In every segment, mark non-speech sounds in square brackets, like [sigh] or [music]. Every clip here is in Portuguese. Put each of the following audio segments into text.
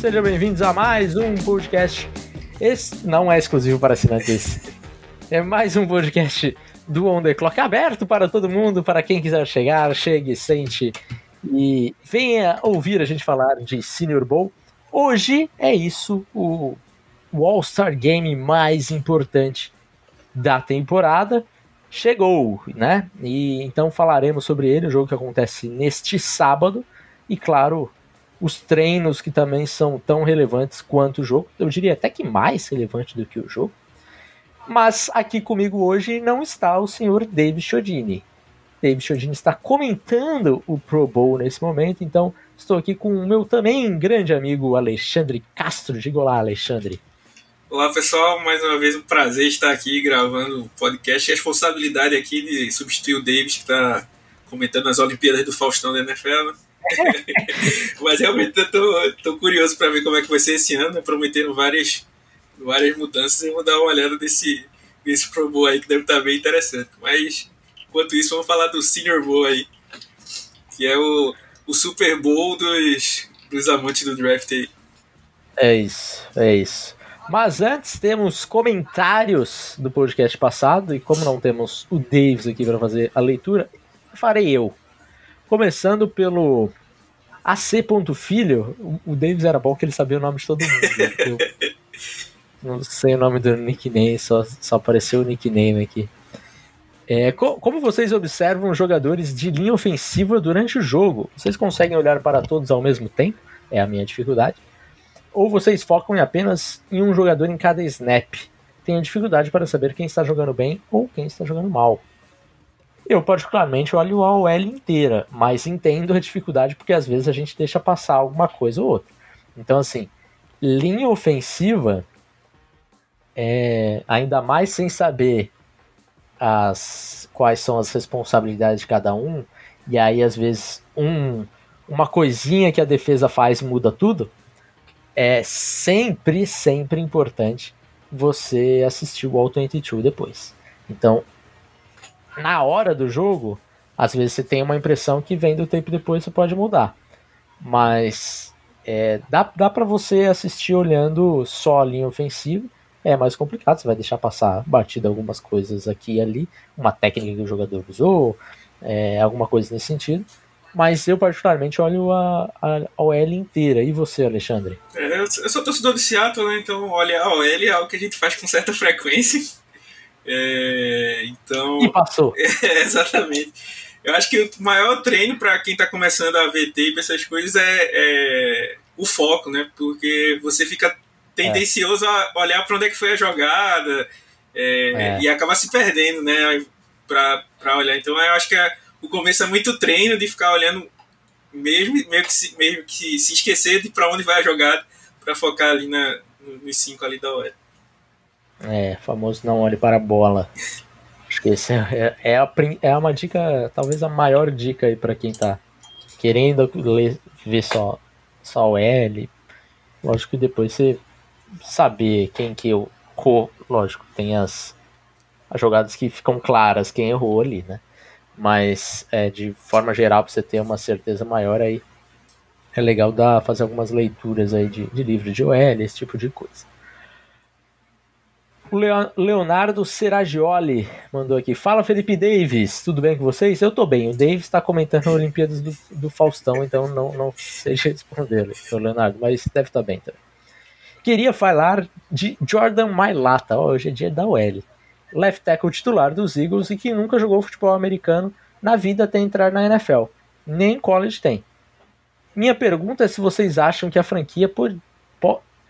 Sejam bem-vindos a mais um podcast. Esse não é exclusivo para assinantes. É mais um podcast do On The Clock aberto para todo mundo, para quem quiser chegar, chegue, sente e venha ouvir a gente falar de Senior Bowl. Hoje é isso, o, o All-Star Game mais importante da temporada chegou, né? E então falaremos sobre ele, o jogo que acontece neste sábado e claro, os treinos que também são tão relevantes quanto o jogo. Eu diria até que mais relevante do que o jogo. Mas aqui comigo hoje não está o senhor David Chodini. David Chodini está comentando o Pro Bowl nesse momento, então estou aqui com o meu também grande amigo Alexandre Castro. Diga olá, Alexandre. Olá pessoal, mais uma vez um prazer estar aqui gravando o podcast. A responsabilidade aqui de substituir o Davis que está comentando as Olimpíadas do Faustão da NFL. Né? [laughs] Mas realmente eu tô, tô curioso para ver como é que vai ser esse ano. Né? Prometendo várias, várias mudanças e vou dar uma olhada nesse, nesse Pro Bowl aí que deve estar tá bem interessante. Mas enquanto isso, vamos falar do Senior Bowl aí, que é o, o Super Bowl dos, dos amantes do draft aí. É isso, é isso. Mas antes temos comentários do podcast passado, e como não temos o Davis aqui para fazer a leitura, farei eu. Começando pelo AC. Filho, o Davis era bom que ele sabia o nome de todo mundo. Né? [laughs] Não sei o nome do nickname, só, só apareceu o nickname aqui. É, co como vocês observam jogadores de linha ofensiva durante o jogo? Vocês conseguem olhar para todos ao mesmo tempo? É a minha dificuldade ou vocês focam em apenas em um jogador em cada snap? Tenho dificuldade para saber quem está jogando bem ou quem está jogando mal. Eu, particularmente, olho a OL inteira, mas entendo a dificuldade porque às vezes a gente deixa passar alguma coisa ou outra. Então, assim, linha ofensiva, é, ainda mais sem saber as, quais são as responsabilidades de cada um, e aí às vezes um, uma coisinha que a defesa faz muda tudo é sempre, sempre importante você assistir o All 22 depois. Então, na hora do jogo, às vezes você tem uma impressão que vem do tempo depois você pode mudar. Mas é, dá, dá para você assistir olhando só a linha ofensiva. É mais complicado, você vai deixar passar batida algumas coisas aqui e ali, uma técnica que o jogador usou, é, alguma coisa nesse sentido. Mas eu, particularmente, olho a, a, OL inteira. E você, Alexandre? É, eu sou torcedor de Seattle, né? Então, olha, a OL é algo que a gente faz com certa frequência. É, então. E passou. [laughs] É, exatamente. Eu acho que o maior treino para quem está começando a ver tape, essas coisas, é, é, o foco, né? Porque você fica tendencioso a olhar para onde é que foi a jogada é, é. e acaba se perdendo, né? Para olhar. Então, eu acho que é o começo é muito treino de ficar olhando, mesmo, meio, que se, meio que se esquecer de para onde vai a jogada, para focar ali na, nos cinco ali da hora. É, famoso não olhe para a bola. Acho que esse é, é, a, é uma dica, talvez a maior dica aí para quem tá querendo ler, ver só, só o L. Lógico que depois você saber quem que errou, lógico, tem as, as jogadas que ficam claras quem errou ali, né? mas é, de forma geral, para você ter uma certeza maior, aí é legal dar, fazer algumas leituras aí de, de livro de OL, esse tipo de coisa. O Leonardo Seragioli mandou aqui. Fala Felipe Davis, tudo bem com vocês? Eu tô bem. O Davis está comentando a Olimpíadas do, do, Faustão, então não, não sei responder, Leonardo, mas deve estar tá bem também. Queria falar de Jordan Mailata. Hoje é dia da OL left tackle titular dos Eagles e que nunca jogou futebol americano na vida até entrar na NFL. Nem college tem. Minha pergunta é se vocês acham que a franquia pode,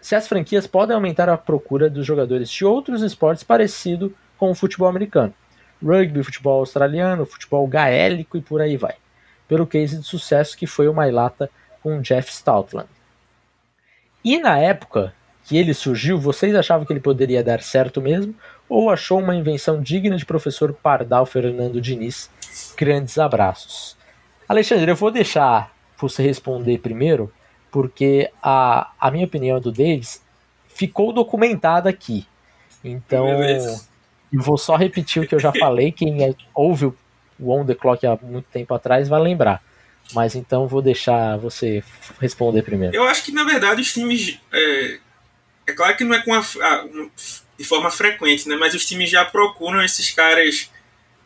se as franquias podem aumentar a procura dos jogadores de outros esportes parecido com o futebol americano. Rugby, futebol australiano, futebol gaélico e por aí vai. Pelo case de sucesso que foi o Mailata com Jeff Stoutland. E na época que ele surgiu, vocês achavam que ele poderia dar certo mesmo? ou achou uma invenção digna de professor Pardal Fernando Diniz? Grandes abraços. Alexandre, eu vou deixar você responder primeiro, porque a, a minha opinião do Davis ficou documentada aqui. Então, eu vou só repetir o que eu já falei. [laughs] Quem é, ouve o On The Clock há muito tempo atrás vai lembrar. Mas então vou deixar você responder primeiro. Eu acho que na verdade os times. É, é claro que não é com a, a, de forma frequente, né? Mas os times já procuram esses caras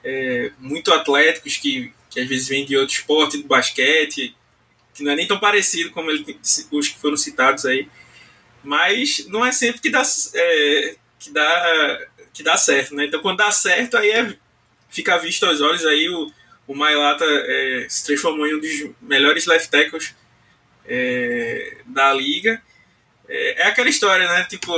é, muito atléticos que, que às vezes vêm de outro esporte, do basquete, que não é nem tão parecido como ele, os que foram citados aí. Mas não é sempre que dá, é, que dá, que dá certo, né? Então quando dá certo, aí é, fica visto aos olhos aí o o Mailata é, se transformou em um dos melhores left tackles é, da liga. É, é, aquela história, né? Tipo,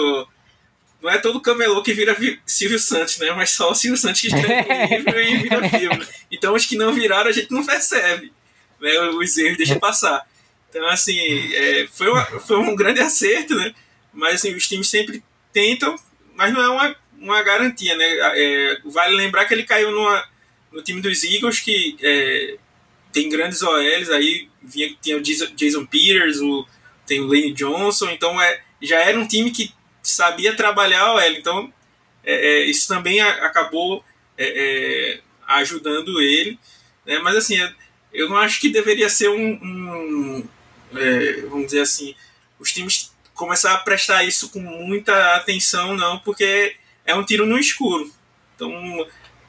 não é todo camelô que vira Silvio Santos, né? Mas só o Silvio Santos que [laughs] escreve livro e vira filme. Então os que não viraram a gente não percebe, né? Os erros deixa passar. Então, assim, é, foi, uma, foi um grande acerto, né? Mas assim, os times sempre tentam, mas não é uma, uma garantia, né? É, vale lembrar que ele caiu numa no time dos Eagles, que é, tem grandes OLs aí, vinha, tinha o Jason Peters, o, tem o Lane Johnson, então é, já era um time que sabia trabalhar a OL, então é, é, isso também a, acabou é, ajudando ele, né? mas assim, eu não acho que deveria ser um, um vamos dizer assim, os times começar a prestar isso com muita atenção, não, porque é um tiro no escuro. Então,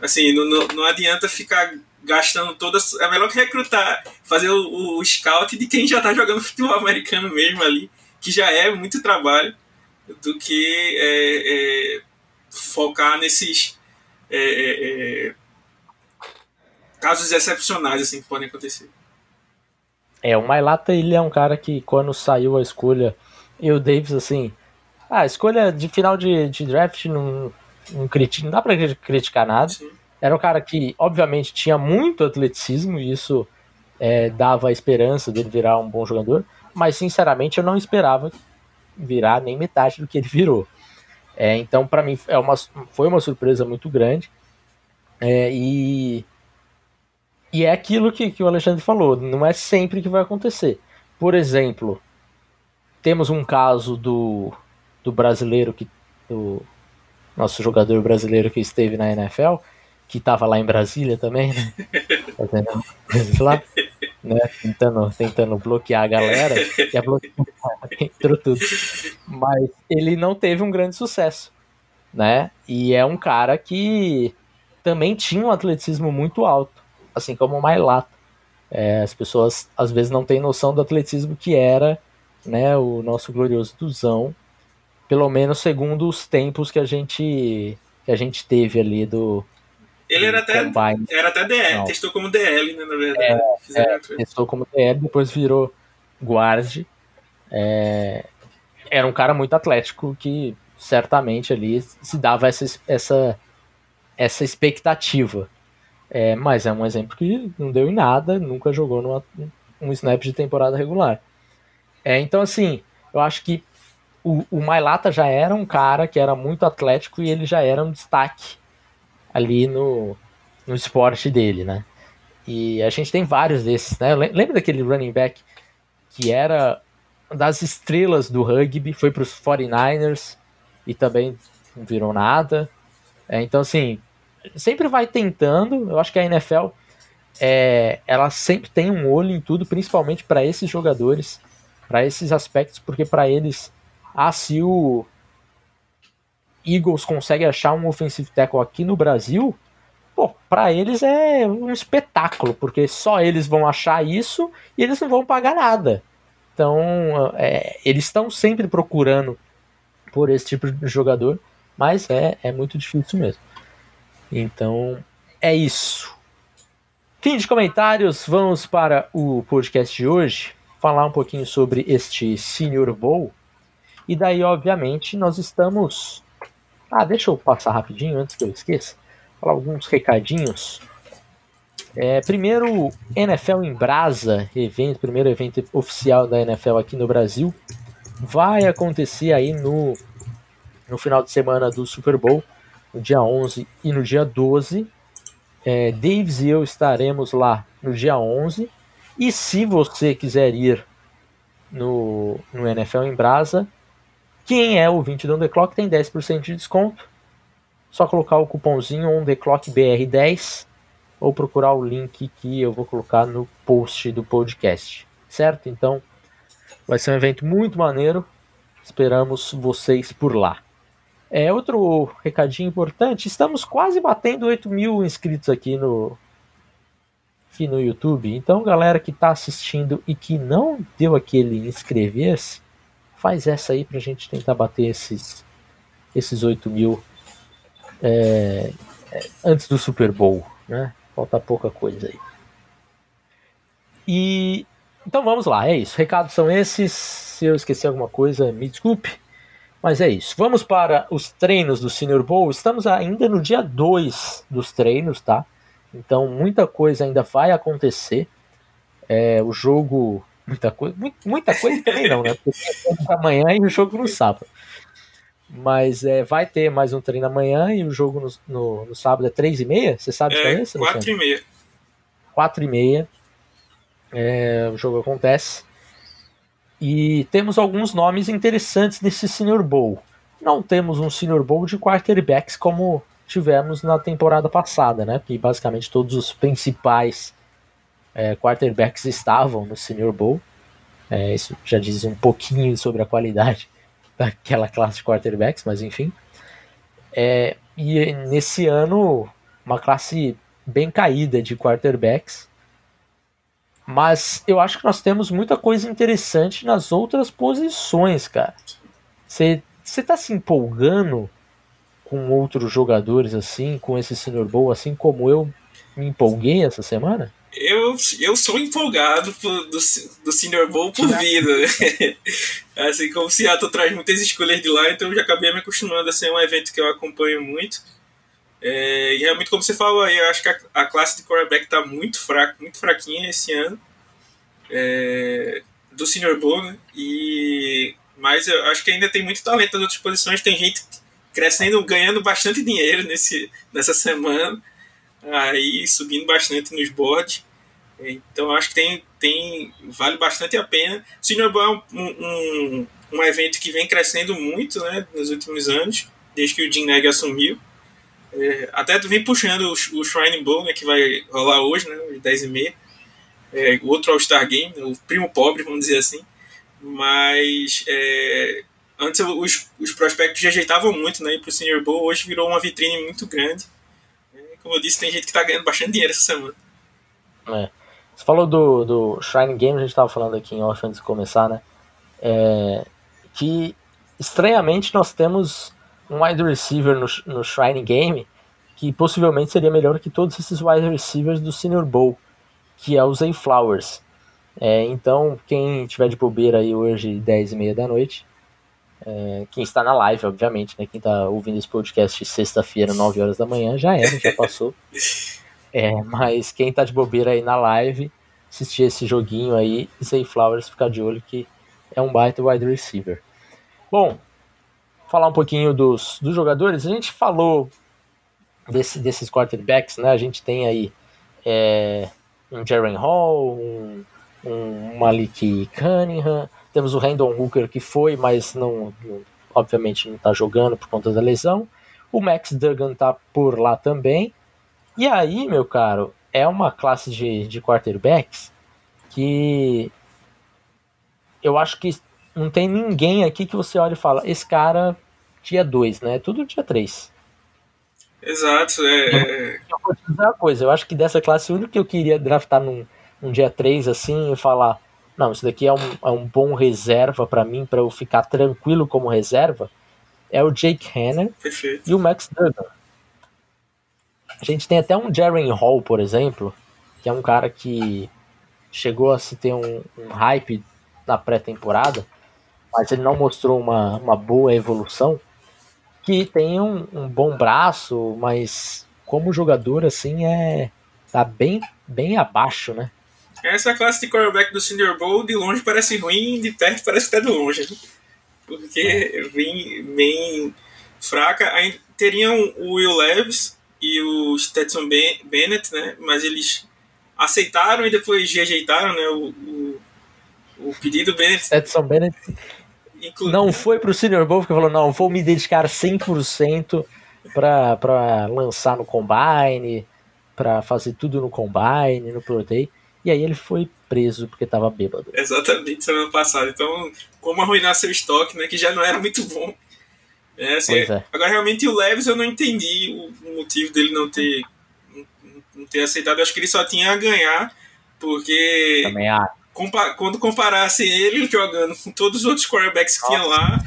Assim, não, não, adianta ficar gastando todas. É melhor recrutar, fazer o, o scout de quem já está jogando [laughs] futebol americano mesmo ali, que já é muito trabalho, do que é, é, focar nesses é, é, é casos excepcionais assim, que podem acontecer. É, o Mailata ele é um cara que quando saiu a escolha, e o Davis assim, ah, a escolha de final de, de draft não não, critica, não dá pra criticar nada. Sim. Era um cara que, obviamente, tinha muito atleticismo e isso é, dava a esperança dele virar um bom jogador, mas sinceramente eu não esperava virar nem metade do que ele virou. É, então, para mim, é uma, foi uma surpresa muito grande. É, e, e é aquilo que, que o Alexandre falou: não é sempre que vai acontecer. Por exemplo, temos um caso do, do brasileiro que. Do, nosso jogador brasileiro que esteve na NFL, que estava lá em Brasília também, né? [laughs] Fazendo lá, né? Tentando, tentando bloquear a galera, e a bloquear, entrou tudo. Mas ele não teve um grande sucesso, né? E é um cara que também tinha um atleticismo muito alto, assim como o Mailato. É, as pessoas às vezes não têm noção do atleticismo que era né, o nosso glorioso Duzão, pelo menos segundo os tempos que a gente que a gente teve ali do ele era até, era até DL, Não. testou como DL, né, na verdade. É, é, testou como DL, depois virou guard. É, era um cara muito atlético que certamente ali se dava essa, essa, essa expectativa. É, mas é um exemplo que não deu em nada, nunca jogou numa, um snap de temporada regular. É, então, assim, eu acho que o, o Mailata já era um cara que era muito atlético e ele já era um destaque ali no, no esporte dele, né? E a gente tem vários desses, né? Lembra daquele running back que era das estrelas do rugby, foi para os 49ers e também não virou nada. É, então, assim, sempre vai tentando. Eu acho que a NFL é, ela sempre tem um olho em tudo, principalmente para esses jogadores, para esses aspectos, porque para eles ah, se o Eagles consegue achar um offensive tackle aqui no Brasil, pô, para eles é um espetáculo, porque só eles vão achar isso e eles não vão pagar nada. Então, é, eles estão sempre procurando por esse tipo de jogador, mas é, é muito difícil mesmo. Então, é isso. Fim de comentários, vamos para o podcast de hoje, falar um pouquinho sobre este Senior Bowl. E daí, obviamente, nós estamos. Ah, deixa eu passar rapidinho antes que eu esqueça. Falar alguns recadinhos. É, primeiro, NFL em Brasa, evento, primeiro evento oficial da NFL aqui no Brasil, vai acontecer aí no, no final de semana do Super Bowl, no dia 11 e no dia 12. É, Davis e eu estaremos lá no dia 11. E se você quiser ir no, no NFL em Brasa, quem é ouvinte do On The Clock tem 10% de desconto. Só colocar o cupomzinho On The Clock BR10 ou procurar o link que eu vou colocar no post do podcast, certo? Então, vai ser um evento muito maneiro. Esperamos vocês por lá. É outro recadinho importante. Estamos quase batendo 8 mil inscritos aqui no aqui no YouTube. Então, galera que está assistindo e que não deu aquele inscrever-se, faz essa aí para a gente tentar bater esses esses 8 mil é, é, antes do Super Bowl, né? Falta pouca coisa aí. E então vamos lá, é isso. Recados são esses. Se eu esqueci alguma coisa, me desculpe. Mas é isso. Vamos para os treinos do Senior Bowl. Estamos ainda no dia 2 dos treinos, tá? Então muita coisa ainda vai acontecer. É, o jogo. Muita coisa. Muita coisa também não, né? Porque amanhã e o jogo no sábado. Mas é, vai ter mais um treino amanhã e o jogo no, no, no sábado é 3 e meia? Você sabe é, qual é esse? 4 e meia. 4 e meia. É, o jogo acontece. E temos alguns nomes interessantes nesse Senior Bowl. Não temos um Senior Bowl de quarterbacks como tivemos na temporada passada, né? Porque basicamente todos os principais é, quarterbacks estavam no Senior Bowl. É, isso já diz um pouquinho sobre a qualidade [laughs] daquela classe de quarterbacks, mas enfim. É, e nesse ano, uma classe bem caída de quarterbacks. Mas eu acho que nós temos muita coisa interessante nas outras posições, cara. Você tá se empolgando com outros jogadores assim, com esse Senior Bowl, assim como eu me empolguei essa semana? Eu, eu sou empolgado do, do Senior Bowl por vida. [laughs] assim, como o Seattle traz muitas escolhas de lá, então eu já acabei me acostumando a ser um evento que eu acompanho muito. É, e realmente, como você falou aí, eu acho que a, a classe de quarterback está muito fraca, muito fraquinha esse ano. É, do Senior Bowl, né? E, mas eu acho que ainda tem muito talento nas outras posições. Tem gente crescendo, ganhando bastante dinheiro nesse, nessa semana aí subindo bastante nos boards. Então acho que tem, tem vale bastante a pena. O Senior Bowl é um, um, um, evento que vem crescendo muito né, nos últimos anos, desde que o Jim Neg assumiu. É, até vem puxando o, o Shrine Bowl, né, que vai rolar hoje, né, às 10h30. É, outro All-Star Game, o primo pobre, vamos dizer assim. Mas é, antes os, os prospectos já ajeitavam muito né, para o Senior Bowl, hoje virou uma vitrine muito grande como eu disse, tem gente que tá ganhando bastante dinheiro essa semana. É. Você falou do, do Shrine Game, a gente tava falando aqui em off antes de começar, né? É, que estranhamente nós temos um wide receiver no, no Shrine Game que possivelmente seria melhor que todos esses wide receivers do Senior Bowl, que é o Zay Flowers. É, então, quem tiver de bobeira aí hoje, 10 e meia da noite, é, quem está na live, obviamente, né? Quem está ouvindo esse podcast sexta-feira, 9 horas da manhã, já era, já passou. É, mas quem está de bobeira aí na live, assistir esse joguinho aí, Zay Flowers, ficar de olho que é um baita wide receiver. Bom, falar um pouquinho dos, dos jogadores, a gente falou desse, desses quarterbacks, né? A gente tem aí é, um Jaren Hall, um, um Malik Cunningham, temos o Randall Hooker que foi, mas não, obviamente não está jogando por conta da lesão. O Max Duggan tá por lá também. E aí, meu caro, é uma classe de, de quarterbacks que eu acho que não tem ninguém aqui que você olha e fala, esse cara dia 2, né? Tudo dia 3. Exato, é. Eu vou te dizer uma coisa, eu acho que dessa classe o único que eu queria draftar num, num dia 3 assim e falar, não, isso daqui é um, é um bom reserva para mim, para eu ficar tranquilo como reserva, é o Jake Hanner e o Max Duggan. A gente tem até um Jaren Hall, por exemplo, que é um cara que chegou a se ter um, um hype na pré-temporada, mas ele não mostrou uma, uma boa evolução. Que tem um, um bom braço, mas como jogador, assim, é tá bem, bem abaixo, né? Essa classe de quarterback do Senior Bowl, de longe parece ruim, de perto parece até de longe. Né? Porque é. vem bem fraca. Aí teriam o Will Levis e o Stetson Bennett, né? Mas eles aceitaram e depois rejeitaram né? o, o, o pedido. Bennett. Stetson Bennett Inclu... não foi pro Senior Bowl porque falou: não, vou me dedicar 100% para lançar no Combine para fazer tudo no combine, no pro day. E aí ele foi preso porque tava bêbado. Exatamente, semana passada. Então, como arruinar seu estoque, né? Que já não era muito bom. É, assim, é. Agora, realmente, o Leves eu não entendi o, motivo dele não ter, não, ter aceitado. Eu acho que ele só tinha a ganhar, porque Também há. Compa quando comparasse ele jogando com todos os outros quarterbacks que tinham lá,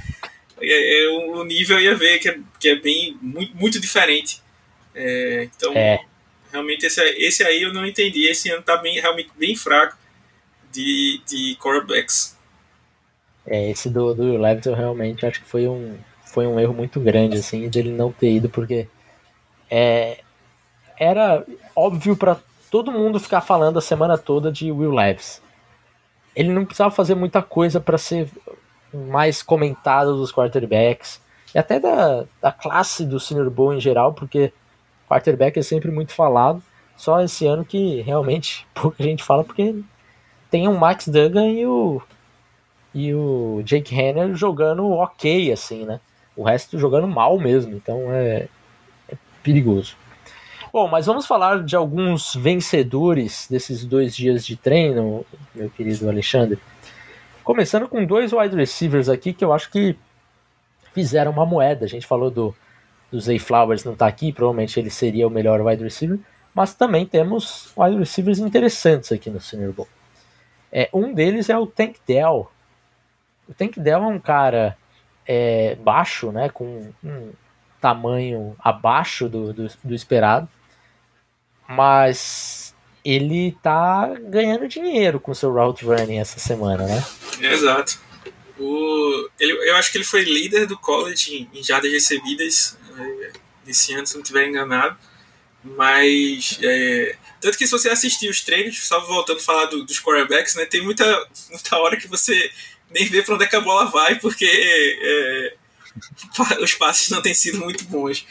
é, é, o nível ia ver que é, que é bem muito, muito diferente. É, então, é. realmente, esse, esse aí eu não entendi. Esse ano tá bem, realmente bem fraco de, de quarterbacks. É, esse do, do Leviton realmente acho que foi um, foi um erro muito grande, assim, dele não ter ido, porque é, era óbvio para todo mundo ficar falando a semana toda de Will Levis. Ele não precisava fazer muita coisa para ser mais comentado dos quarterbacks e até da, da classe do Senior Bowl em geral, porque quarterback é sempre muito falado. Só esse ano que realmente [laughs] pouca gente fala, porque tem o Max Duggan e o, e o Jake Hanner jogando ok, assim, né? O resto jogando mal mesmo, então é, é perigoso. Bom, mas vamos falar de alguns vencedores desses dois dias de treino, meu querido Alexandre. Começando com dois wide receivers aqui que eu acho que fizeram uma moeda. A gente falou do, do Zay Flowers não tá aqui, provavelmente ele seria o melhor wide receiver, mas também temos wide receivers interessantes aqui no Senior Bowl. É, um deles é o Tank Dell. O Tank Dell é um cara é, baixo, né, com um tamanho abaixo do, do, do esperado, mas ele tá ganhando dinheiro com seu route running essa semana, né? Exato. O, ele, eu acho que ele foi líder do college em, jardas recebidas é, desse ano, se não estiver enganado. Mas é, tanto que se você assistir os treinos, só voltando a falar do, dos quarterbacks, né, tem muita, muita hora que você nem vê para onde é que a bola vai, porque é, os passes não têm sido muito bons.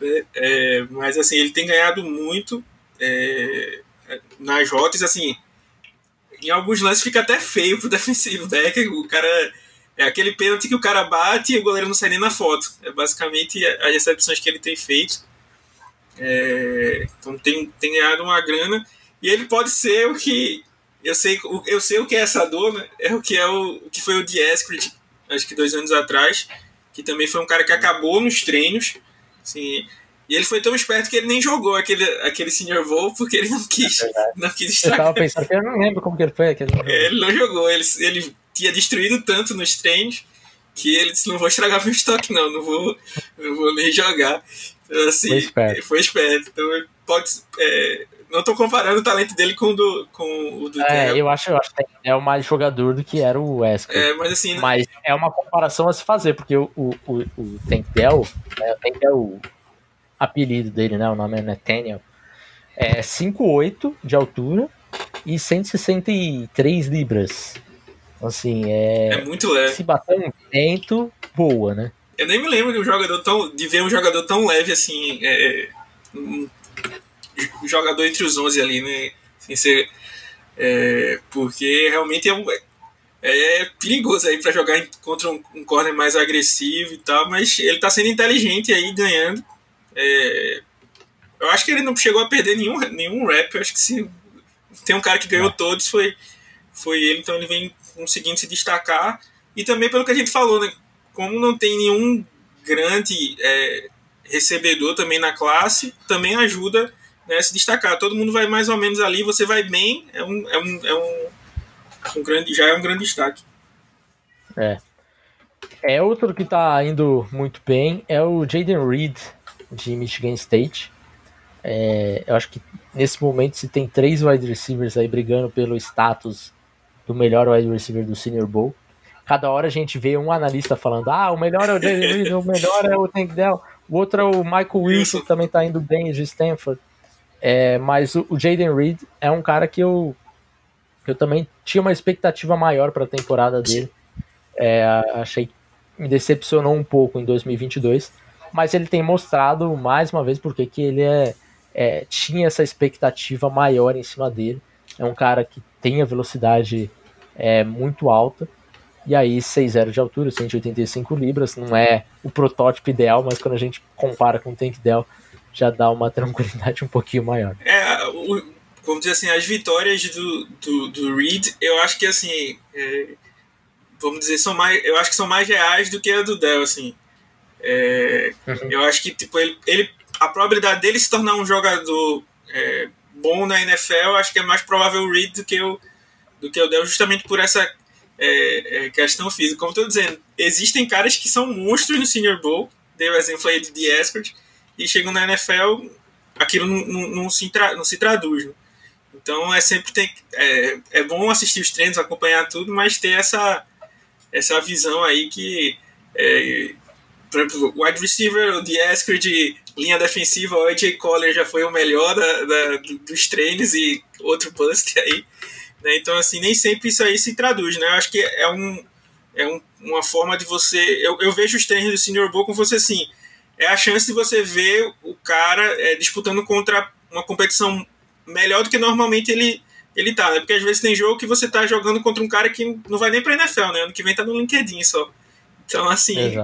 Né? É, mas assim, ele tem ganhado muito é, nas rotas, assim, em alguns lances fica até feio pro [laughs] defensivo back, o cara é aquele pênalti que o cara bate e o goleiro não sai nem na foto. É basicamente as recepções que ele tem feito. É, então tem, tem ganhado uma grana. E ele pode ser o que. Eu sei, eu sei o que é essa dor, né? É o que é o, o que foi o Dieskrit, acho que dois anos atrás, que também foi um cara que acabou nos treinos. Assim, e ele foi tão esperto que ele nem jogou aquele, aquele senior voo porque ele não quis, é não quis estragar. Eu tava pensando que eu não lembro como que ele foi aquele. Ele não jogou, ele, ele tinha destruído tanto nos treinos que ele disse: não vou estragar meu estoque, não, não vou, não vou nem jogar. Então, assim, foi esperto. Foi esperto. Então, pode, é, não estou comparando o talento dele com o do, com o do É, eu acho, eu acho que é o mais jogador do que era o Wesker. É, mas assim. Mas é uma comparação a se fazer, porque o, o, o, o Tentel, né, o Tentel, o apelido dele, né? O nome é Nathaniel. É 5'8 de altura e 163 libras. Assim, é. É muito leve. Se bater um vento, boa, né? Eu nem me lembro de um jogador tão. de ver um jogador tão leve assim. É, um, um jogador entre os 11 ali, né? Sem ser. É, porque realmente é, um, é perigoso aí para jogar contra um, um corner mais agressivo e tal, mas ele tá sendo inteligente aí, ganhando. É, eu acho que ele não chegou a perder nenhum, nenhum rap. Eu acho que se tem um cara que ganhou é. todos foi, foi ele, então ele vem conseguindo se destacar. E também pelo que a gente falou, né? Como não tem nenhum grande é, recebedor também na classe, também ajuda né, a se destacar. Todo mundo vai mais ou menos ali, você vai bem, é um, é um, é um, um grande, já é um grande destaque. É. É outro que está indo muito bem é o Jaden Reed de Michigan State. É, eu acho que nesse momento se tem três wide receivers aí brigando pelo status do melhor wide receiver do Senior Bowl. Cada hora a gente vê um analista falando: ah, o melhor é o Jalen Reed, o melhor é o Tank Dell, o outro é o Michael Wilson, que também está indo bem de Stanford. É, mas o, o Jaden Reed é um cara que eu, eu também tinha uma expectativa maior para a temporada dele. É, achei que me decepcionou um pouco em 2022, mas ele tem mostrado mais uma vez porque que ele é, é tinha essa expectativa maior em cima dele. É um cara que tem a velocidade é, muito alta. E aí, 6,0 de altura, 185 libras, não é o protótipo ideal, mas quando a gente compara com o Tank Dell, já dá uma [laughs] tranquilidade um pouquinho maior. É, o, dizer assim, as vitórias do, do, do Reed, eu acho que assim, é, vamos dizer, são mais, eu acho que são mais reais do que a do Dell, assim. É, uhum. Eu acho que tipo ele, ele, a probabilidade dele se tornar um jogador é, bom na NFL, acho que é mais provável o Reed do que o do que o Dell, justamente por essa é, é, questão física. Como estou dizendo, existem caras que são monstros no Senior Bowl, dei o exemplo aí de Escort, e chegam na NFL, aquilo não, não, não se, tra, não se traduz. Né? Então é sempre tem, é, é bom assistir os treinos, acompanhar tudo, mas ter essa, essa visão aí que, é, por exemplo, wide receiver, o Diasker de linha defensiva, o AJ Collar já foi o melhor da, da, dos treinos e outro bust aí. Né? Então, assim, nem sempre isso aí se traduz, né? Eu acho que é, um, é um, uma forma de você... Eu, eu vejo os treinos do Senior Bowl como fosse assim, é a chance de você ver o cara é, disputando contra uma competição melhor do que normalmente ele, ele tá, né? Porque às vezes tem jogo que você tá jogando contra um cara que não vai nem pra NFL, né? Ano que vem tá no LinkedIn só. Então, assim,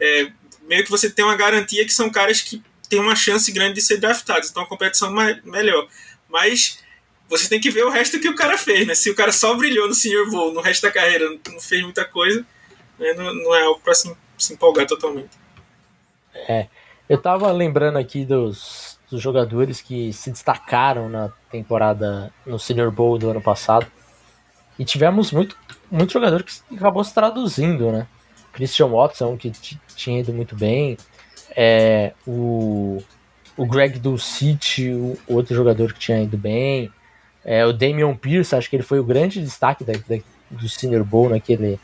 é, meio que você tem uma garantia que são caras que têm uma chance grande de ser draftados. Então, a competição é melhor. Mas você tem que ver o resto que o cara fez, né? Se o cara só brilhou no Senior Bowl, no resto da carreira não fez muita coisa, né? não, não, é algo pra se, se empolgar totalmente. É. Eu tava lembrando aqui dos, dos jogadores que se destacaram na temporada no Senior Bowl do ano passado. E tivemos muito, muito jogador que acabou se traduzindo, né? Christian Watson, que tinha ido muito bem. É, o, o Greg Dulcich, o outro jogador que tinha ido bem. É, o Damian Pierce, acho que ele foi o grande destaque da, da, do Senior Bowl naquele,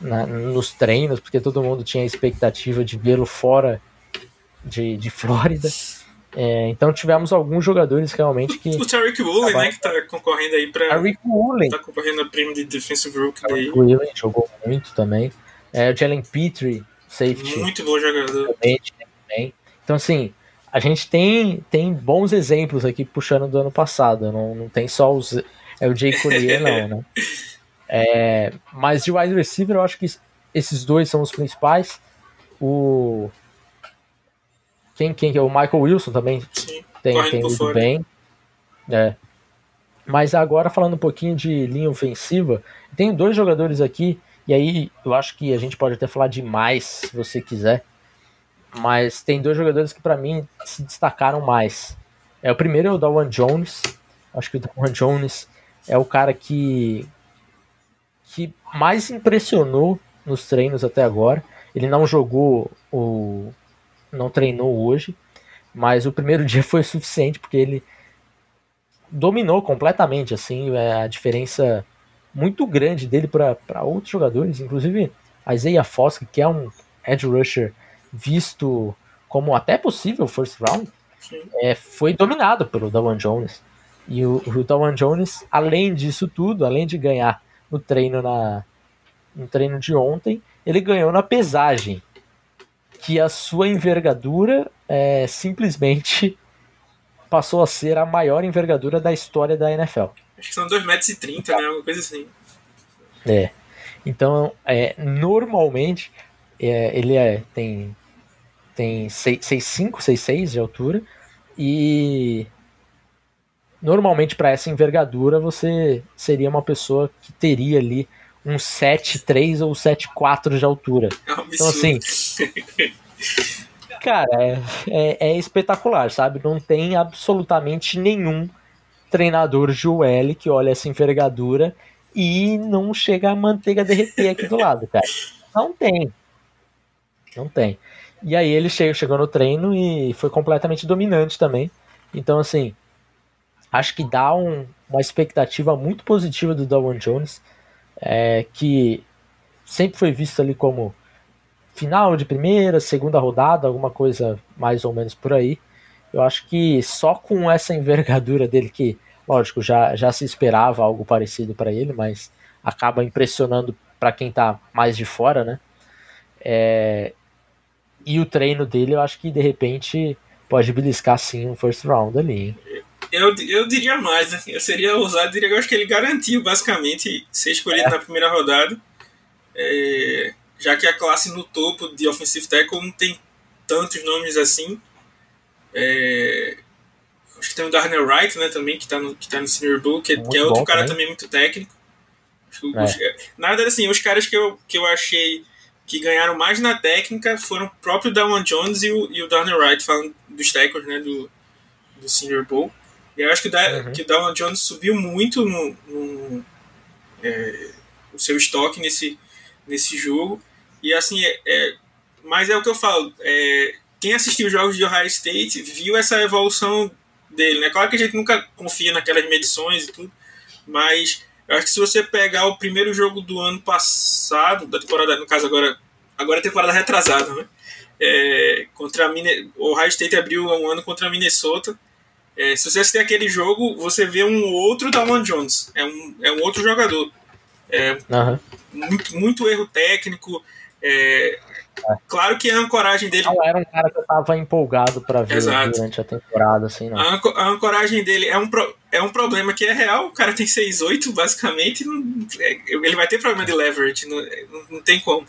na, nos treinos, porque todo mundo tinha a expectativa de vê-lo fora de, de Flórida. É, então tivemos alguns jogadores realmente que. O Tariq Woolen, né, que tá concorrendo aí pra. Tariq Woolen. Tá concorrendo a prêmio de Defensive Rookie daí. O Woolen jogou muito também. É, o Jalen Petrie, safety. Muito bom jogador. Também. Então, assim, a gente tem, tem bons exemplos aqui puxando do ano passado. Não, não tem só os. É o Jay Collier, não, né? [laughs] É, mas de wide receiver, eu acho que esses dois são os principais. O quem, quem é o Michael Wilson também Sim, tem, tem ido bem. É. Mas agora falando um pouquinho de linha ofensiva, tem dois jogadores aqui, e aí eu acho que a gente pode até falar de mais, se você quiser. Mas tem dois jogadores que para mim se destacaram mais. É o primeiro é o Dawan Jones. Acho que o Dawan Jones é o cara que que mais impressionou nos treinos até agora. Ele não jogou o não treinou hoje, mas o primeiro [laughs] dia foi suficiente porque ele dominou completamente assim é a diferença muito grande dele para outros jogadores, inclusive Isaiah Foskey, que é um edge rusher visto como até possível first round, é, foi dominado pelo Dawan Jones. E o, o Dawan Jones, além disso tudo, além de ganhar no treino na no treino de ontem, ele ganhou na pesagem que a sua envergadura é, simplesmente [laughs] passou a ser a maior envergadura da história da NFL. Acho que são 2,30 metros, né? Alguma coisa assim. É. Então, é, normalmente, é, ele é, tem, tem 6,5, 6,6 de altura. E normalmente, para essa envergadura, você seria uma pessoa que teria ali um 7,3 ou 7,4 de altura. É um então, assim. cara, é, é, é, espetacular, sabe? Não tem absolutamente nenhum treinador UL que olha essa envergadura e não chega a manteiga derreter aqui do lado, cara. Não tem. Não tem. E aí ele chegou, chegou no treino e foi completamente dominante também. Então, assim, acho que dá um, uma expectativa muito positiva do Darwin Jones é, que sempre foi visto ali como final de primeira, segunda rodada, alguma coisa mais ou menos por aí. Eu acho que só com essa envergadura dele, que, lógico, já, já se esperava algo parecido para ele, mas acaba impressionando para quem está mais de fora, né? É, e o treino dele, eu acho que de repente pode beliscar sim um first round ali. Eu, eu diria mais, né? Eu seria ousado, diria que eu acho que ele garantiu basicamente ser escolhido é. na primeira rodada. É, já que a classe no topo de offensive tackle não tem tantos nomes assim. É, acho que tem o Darnell Wright, né, também, que está no, que tá no Senior Bowl, que, que é outro bom, cara também. também muito técnico. É. Na verdade, assim, os caras que eu, que eu achei que ganharam mais na técnica foram o próprio Damon Jones e o, e o Darnell Wright, falando dos tackles, né, do, do Senior Bowl. E eu acho que, da, uhum. que o Damon Jones subiu muito no, no é, o seu estoque nesse, nesse jogo. E assim, é, é, mas é o que eu falo, é, quem assistiu os jogos de Ohio State viu essa evolução dele, né? Claro que a gente nunca confia naquelas medições e tudo, mas eu acho que se você pegar o primeiro jogo do ano passado, da temporada, no caso agora, agora é temporada retrasada, né? É, contra a Mine... O Ohio State abriu um ano contra a Minnesota. É, se você assistir aquele jogo, você vê um outro Damon Jones. É um, é um outro jogador. É, uhum. muito, muito erro técnico. É, Claro que a ancoragem dele. Não era um cara que eu tava empolgado para ver Exato. durante a temporada, assim, não. A, a, ancoragem dele é um, pro, é um problema que é real. O cara tem 6'8, basicamente. Não, é, ele vai ter problema de leverage, não, não, tem como.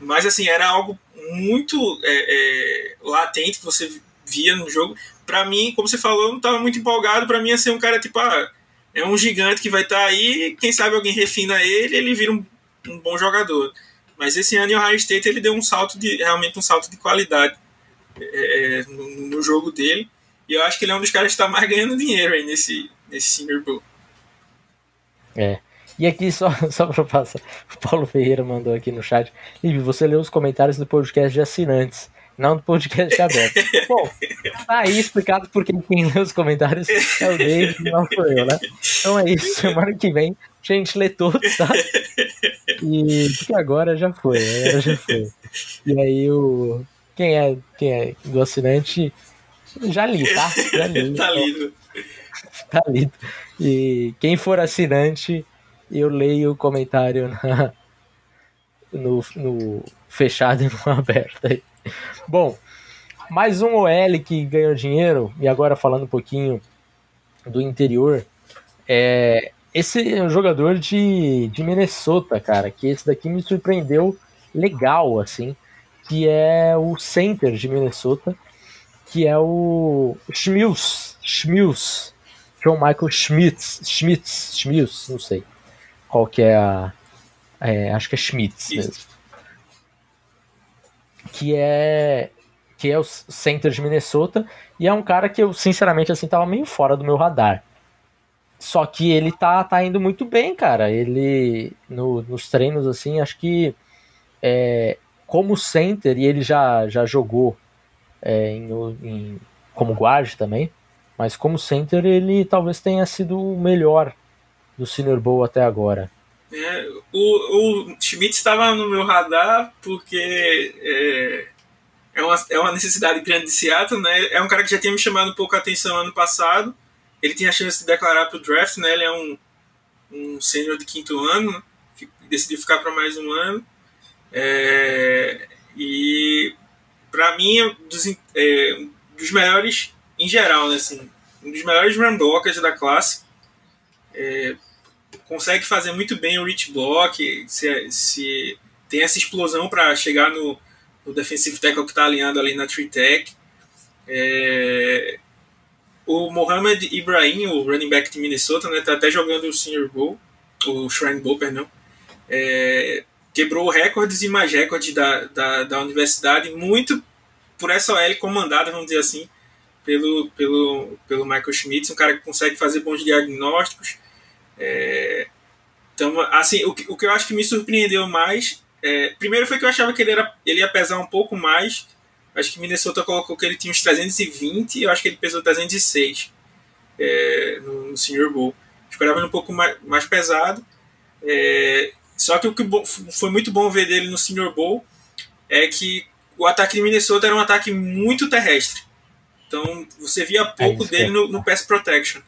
Mas, assim, era algo muito é, é, latente que você via no jogo. Para mim, como você falou, eu não tava muito empolgado. para mim, ia ser um cara tipo, ah, é um gigante que vai estar tá aí. Quem sabe alguém refina ele ele vira um, um bom jogador. Mas esse ano o Ohio State ele deu um salto de realmente um salto de qualidade é, é, no, no, jogo dele. E eu acho que ele é um dos caras que está mais ganhando dinheiro aí nesse, nesse Senior Bowl. É. E aqui, só, [laughs] só para passar, o Paulo Ferreira mandou aqui no chat. Liv, você leu os comentários do podcast de assinantes, não do podcast aberto. [laughs] Bom, tá aí explicado porque quem lê os comentários é o David, não sou eu, né? Então é isso, semana que vem a gente lê todos, tá? E porque agora já foi, agora já foi. E aí o. Quem é, quem é do assinante já li, tá? Já li. tá lido. Tá lido. E quem for assinante, eu leio o comentário na, no, no fechado e no [laughs] aberto aí. Bom, mais um OL que ganhou dinheiro, e agora falando um pouquinho do interior, é, esse é um jogador de, de Minnesota, cara, que esse daqui me surpreendeu legal, assim, que é o center de Minnesota, que é o Schmills, Schmills, John Michael Schmitz, Schmitz, Schmills, não sei qual que é a, é, acho que é Schmitz. mesmo, que é que é o center de Minnesota e é um cara que eu sinceramente assim tava meio fora do meu radar só que ele tá, tá indo muito bem, cara. Ele, no, nos treinos, assim, acho que é, como center, e ele já, já jogou é, em, em, como guard também, mas como center ele talvez tenha sido o melhor do Senior Bowl até agora. É, o, o Schmidt estava no meu radar porque é, é, uma, é uma necessidade grande de Seattle, né? É um cara que já tinha me chamado um pouco a atenção ano passado, ele tem a chance de declarar para o draft, né? Ele é um, um sênior de quinto ano, decidiu ficar para mais um ano. É, e para mim, é dos, é, dos melhores em geral, né? Assim, um dos melhores run da classe. É, consegue fazer muito bem o reach block, se, se tem essa explosão para chegar no, no defensive tackle que está alinhado ali na tree tech. É, o Mohamed Ibrahim, o running back de Minnesota, né, tá até jogando o Senior Bowl, o Shrine Bowl, perdão, é, quebrou recordes e mais recordes da, da, da universidade, muito por essa OL comandada, vamos dizer assim, pelo, pelo, pelo Michael Schmitz, um cara que consegue fazer bons diagnósticos. É, então, assim, o que, o que eu acho que me surpreendeu mais, é, primeiro foi que eu achava que ele, era, ele ia pesar um pouco mais Acho que Minnesota colocou que ele tinha uns 320 e eu acho que ele pesou 306 é, no, no Senior Bowl. Esperava ele um pouco mais, mais pesado. É, só que o que foi muito bom ver dele no Senior Bowl é que o ataque de Minnesota era um ataque muito terrestre. Então você via pouco é dele no, no Pass Protection.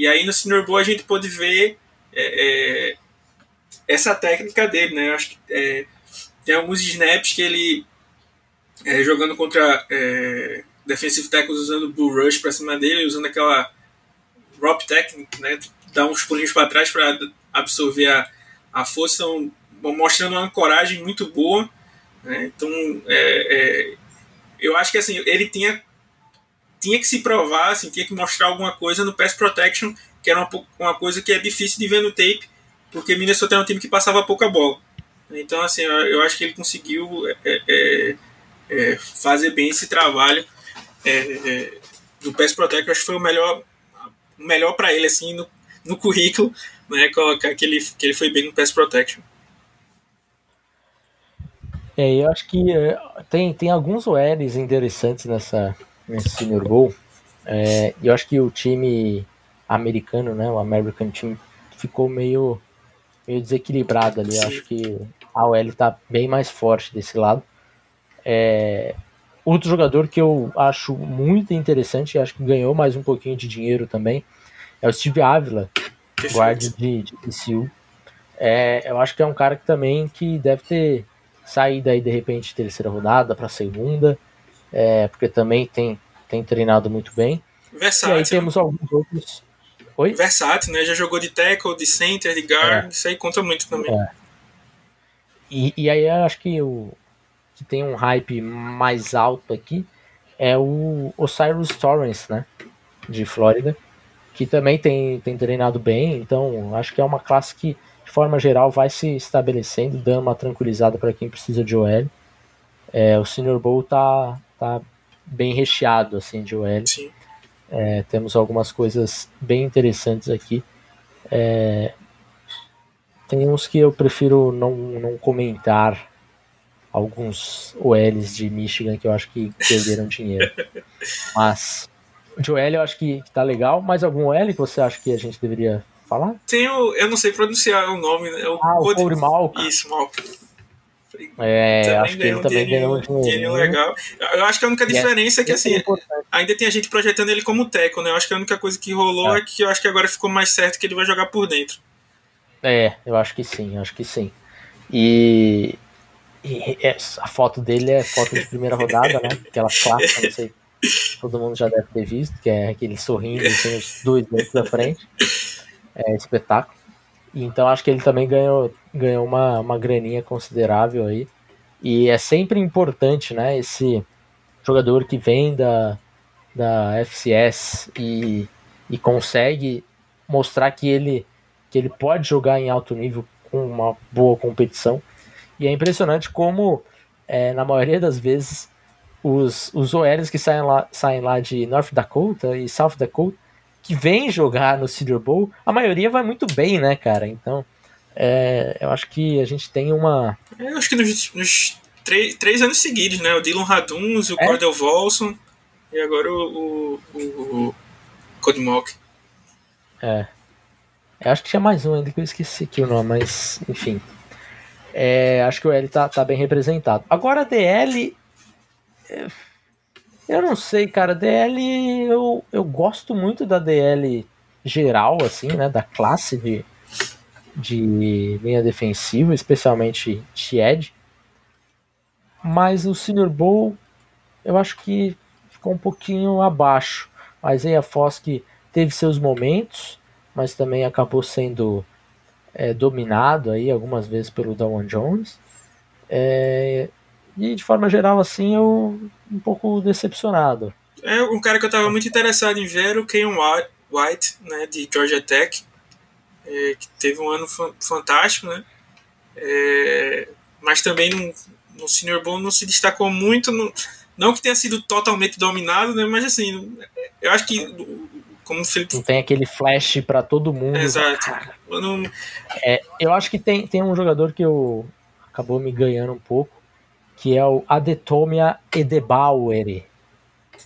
E aí no Senior Bowl a gente pôde ver é, é, essa técnica dele, né? Eu acho que é, tem alguns snaps que ele é, jogando contra é, defensive tackles usando bull rush para cima dele, usando aquela drop technique, né, dar uns pulinhos para trás para absorver a, a força, então, mostrando uma coragem muito boa. Né, então, é, é, eu acho que assim, ele tinha tinha que se provar, assim, tinha que mostrar alguma coisa no pass protection, que era uma, uma coisa que é difícil de ver no tape, porque Minnesota era um time que passava pouca bola. Então, assim, eu, acho que ele conseguiu é, é, é, fazer bem esse trabalho é, é, do pass protection. Acho que foi o melhor, o melhor para ele, assim, no, no currículo, né, colocar que ele, que ele foi bem no pass protection. É, eu acho que é, tem, tem alguns OLs interessantes nessa, nesse Senior Bowl. É, eu acho que o time americano, né, o American Team, ficou meio, meio desequilibrado ali. Eu acho que a OL está bem mais forte desse lado. É, outro jogador que eu acho muito interessante, e acho que ganhou mais um pouquinho de dinheiro também, é o Steve Ávila, guarda de, de TCU. É, eu acho que é um cara que também que deve ter sair daí de repente terceira rodada para segunda, é, porque também tem, tem treinado muito bem. Versátil. E aí temos alguns outros. Oi? Versátil, né? Já jogou de tackle, de center, de guard, é. isso aí conta muito também. É. E, e aí eu acho que o que tem um hype mais alto aqui é o Osiris Torrance, né? De Flórida, que também tem, tem treinado bem, então acho que é uma classe que de forma geral, vai se estabelecendo, dando uma tranquilizada para quem precisa de OL. É, o Senior Bowl tá, tá bem recheado assim de OL. É, temos algumas coisas bem interessantes aqui. É, tem uns que eu prefiro não, não comentar. Alguns OLs de Michigan que eu acho que perderam [laughs] dinheiro. Mas de OL eu acho que, que tá legal. Mais algum OL que você acha que a gente deveria falar? Tem o. Eu não sei pronunciar o nome, né? O ah, o Cody Malk. Isso, Malk. É, também acho que ele um também ganhou um legal. Eu acho que a única diferença é, é que, assim, é ainda tem a gente projetando ele como teco, né? Eu acho que a única coisa que rolou é. é. que eu acho que agora ficou mais certo que ele vai jogar por dentro. É, eu acho que sim, acho que sim. E, e a foto dele é foto de primeira rodada, né? Aquela clássica, não sei. Todo mundo já deve ter visto, que é aquele sorrindo, tem os dois dentro da frente é, espetáculo. Então acho que ele também ganhou, ganhou uma, uma graninha considerável aí. E é sempre importante, né, esse jogador que vem da, da FCS e, e consegue mostrar que ele, que ele pode jogar em alto nível com uma boa competição. E é impressionante como, é, na maioria das vezes, os, os OLs que saem lá, saem lá de North Dakota e South Dakota que vem jogar no Cedar Bowl, a maioria vai muito bem, né, cara? Então, é, eu acho que a gente tem uma. Eu acho que nos, nos três, três, anos seguidos, né? O Dylan Raduns, o é? Cordell Volson e agora o, o, o Mock. É. Eu acho que tinha mais um ainda que eu esqueci aqui o nome, mas enfim. É, acho que o L tá, tá bem representado. Agora a DL. É eu não sei, cara. DL, eu, eu gosto muito da DL geral, assim, né? Da classe de, de linha defensiva, especialmente Tied. Mas o Senior Bowl, eu acho que ficou um pouquinho abaixo. Mas aí a Fosk teve seus momentos, mas também acabou sendo é, dominado aí algumas vezes pelo Dawan Jones. É, e de forma geral, assim, eu um pouco decepcionado. É um cara que eu estava muito interessado em ver, o Ken White, né, de Georgia Tech, é, que teve um ano fantástico, né? É, mas também no, no Senior Bowl não se destacou muito, no, não que tenha sido totalmente dominado, né? Mas assim, eu acho que como Felipe... Não tem aquele flash para todo mundo. Exato. Eu, não... é, eu acho que tem, tem um jogador que eu acabou me ganhando um pouco, que é o Adetomia Edebauer.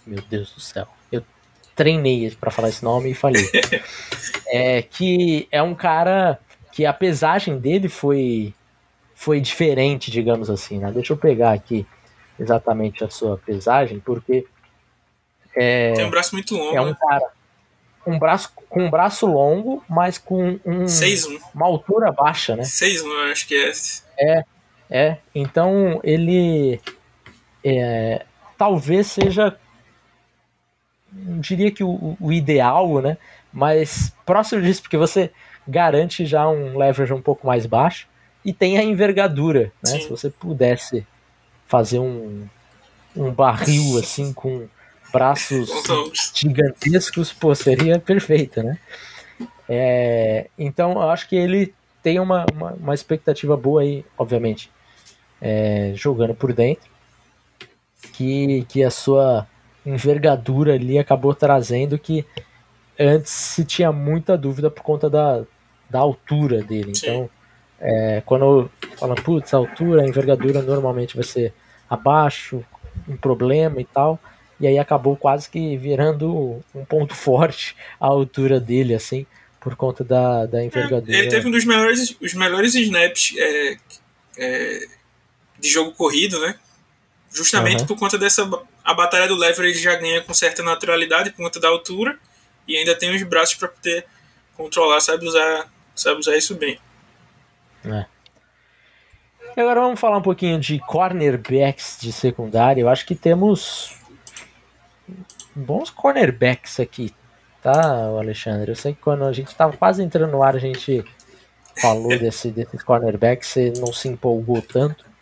Meu Deus do céu. Eu treinei para falar esse nome e falei. [laughs] é, que é um cara que a pesagem dele foi foi diferente, digamos assim, né? Deixa eu pegar aqui exatamente a sua pesagem, porque é, tem um braço muito longo. É um né? cara um braço com um braço longo, mas com um, uma altura baixa, né? 6'1, acho que é. É, é, então ele é, talvez seja, diria que o, o, ideal, né? Mas próximo disso, porque você garante já um leverage um pouco mais baixo e tem a envergadura, né? Se você pudesse fazer um, um barril assim com braços gigantescos, pô, seria perfeito, né? É, então, eu acho que ele tem uma, uma, uma expectativa boa aí, obviamente, é, jogando por dentro, que, que a sua envergadura ali acabou trazendo que antes se tinha muita dúvida por conta da, da altura dele. Então, é, quando fala, putz, a altura, a envergadura normalmente vai ser abaixo, um problema e tal. E aí acabou quase que virando um ponto [laughs] forte a altura dele, assim, por conta da, da envergadura. É, ele teve um dos melhores, os melhores snaps é, é, de jogo corrido, né? Justamente uhum. por conta dessa. A batalha do leverage já ganha com certa naturalidade por conta da altura e ainda tem os braços para poder controlar, sabe usar, sabe usar isso bem. É. E agora vamos falar um pouquinho de cornerbacks de secundária. Eu acho que temos bons cornerbacks aqui, tá, Alexandre? Eu sei que quando a gente estava quase entrando no ar, a gente falou [laughs] desse, desses cornerbacks, você não se empolgou tanto.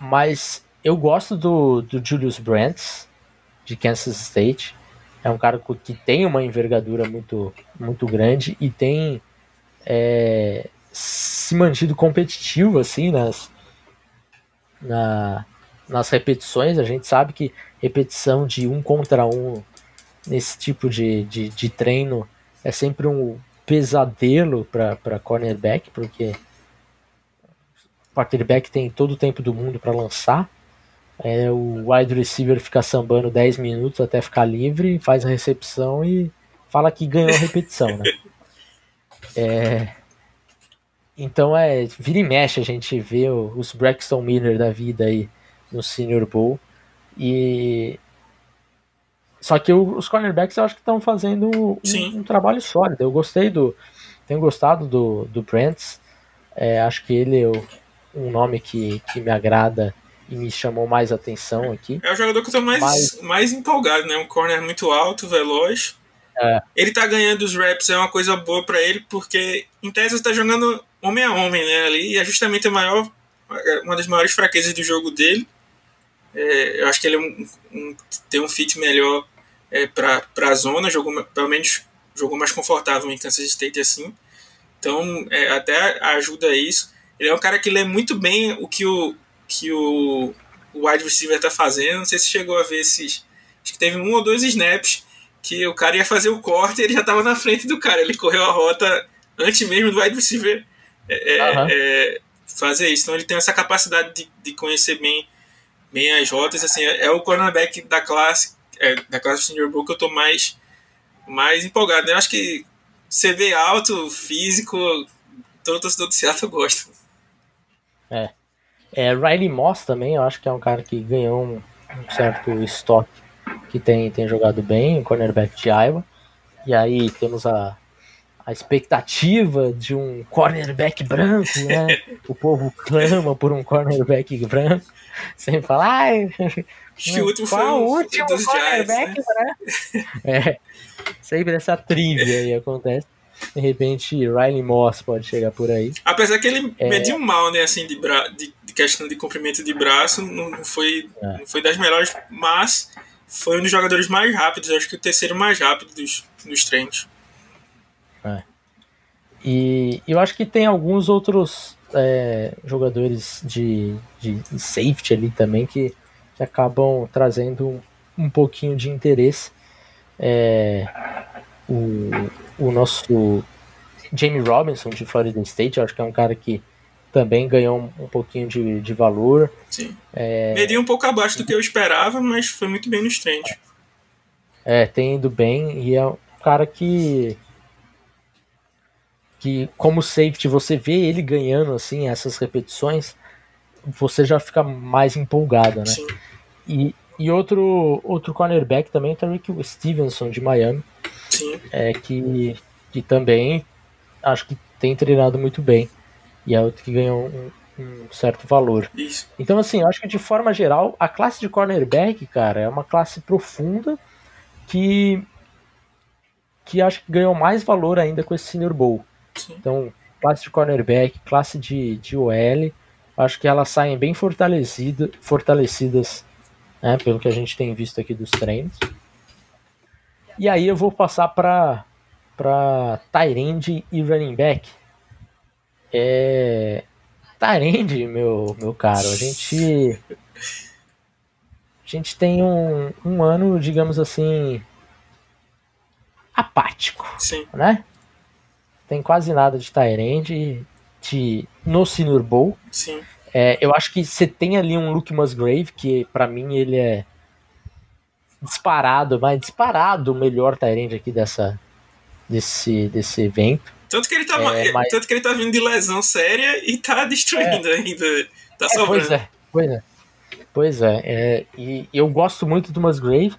Mas eu gosto do, do Julius Brandt, de Kansas State. É um cara que tem uma envergadura muito, muito grande e tem é, se mantido competitivo assim nas, na, nas repetições. A gente sabe que repetição de um contra um nesse tipo de, de, de treino é sempre um pesadelo para cornerback, porque quarterback tem todo o tempo do mundo para lançar. É, o wide receiver fica sambando 10 minutos até ficar livre, faz a recepção e fala que ganhou a repetição, né? [laughs] É, então é, vira e mexe a gente vê os Braxton Miller da vida aí no Senior Bowl. E só que os cornerbacks eu acho que estão fazendo um, um, trabalho sólido. Eu gostei do. Tenho gostado do, do Brents. É, acho que ele é um nome que, que me agrada e me chamou mais atenção aqui. É o jogador que eu tô mais, Mas... mais empolgado, né? Um corner muito alto, veloz. É. Ele tá ganhando os reps, é uma coisa boa para ele, porque em tese está jogando homem a homem, né? Ali, e é justamente a maior, uma das maiores fraquezas do jogo dele. É, eu acho que ele é um, um, tem um fit melhor é, para a zona, jogou, pelo menos jogou mais confortável em Kansas State assim. Então, é, até ajuda isso. Ele é um cara que lê muito bem o que o, que o, o wide receiver está fazendo. Não sei se chegou a ver esses. Acho que teve um ou dois snaps que o cara ia fazer o corte e ele já estava na frente do cara. Ele correu a rota antes mesmo do wide receiver é, uhum. é, fazer isso. Então ele tem essa capacidade de, de conhecer bem, bem as rotas. Assim, é, é o cornerback da classe, é, da classe Senior Bowl que eu estou mais, mais empolgado. Né? Eu acho que CV alto, físico, todo torcedor do Seattle gosta. É. é. Riley Moss também, eu acho que é um cara que ganhou um, um certo estoque que tem, tem jogado bem, o cornerback de Iowa. E aí temos a, a expectativa de um cornerback branco, né? o povo clama por um cornerback branco, sem falar. Acho o último foi o último cornerback Giants, né? É, sempre essa trivia aí acontece. De repente, Riley Moss pode chegar por aí. Apesar que ele é... mediu mal, né? Assim, de, bra... de, questão de comprimento de braço, não foi, é. não foi das melhores, mas foi um dos jogadores mais rápidos, acho que o terceiro mais rápido dos, dos treinos. É. E eu acho que tem alguns outros é, jogadores de, de safety ali também que, que acabam trazendo um, um pouquinho de interesse. É, o, o nosso Jamie Robinson de Florida State, eu acho que é um cara que também ganhou um, pouquinho de, de valor. Sim. É... Um pouco abaixo do que eu esperava, mas foi muito bem nos treinos. É, tem ido bem e é um cara que que como safety você vê ele ganhando assim essas repetições, você já fica mais empolgado, né? Sim. E, e outro outro cornerback também, Tariq Stevenson de Miami, Sim. é que que também acho que tem treinado muito bem e é outro que ganhou um, um certo valor. Isso. Então, assim, eu acho que de forma geral, a classe de cornerback, cara, é uma classe profunda que que acho que ganhou mais valor ainda com esse Senior Bowl. Sim. Então, classe de cornerback, classe de, de OL, acho que elas saem bem fortalecida, fortalecidas, né, pelo que a gente tem visto aqui dos treinos. E aí eu vou passar para para Tyrande e running back. É Tyrande, meu meu caro, a gente a gente tem um, um ano, digamos assim, apático, Sim. né? Tem quase nada de Tyrande de no Senior Bowl. Sim. É, eu acho que você tem ali um Luke Musgrave, que para mim ele é disparado, mas disparado o melhor Tyrande aqui dessa, desse, desse evento. Tanto que, ele tá, É, mas- tanto que ele tá vindo de lesão séria e tá destruindo ainda. Tá É, pois sobrando. é, pois é. Pois é, é, e eu gosto muito do Musgrave.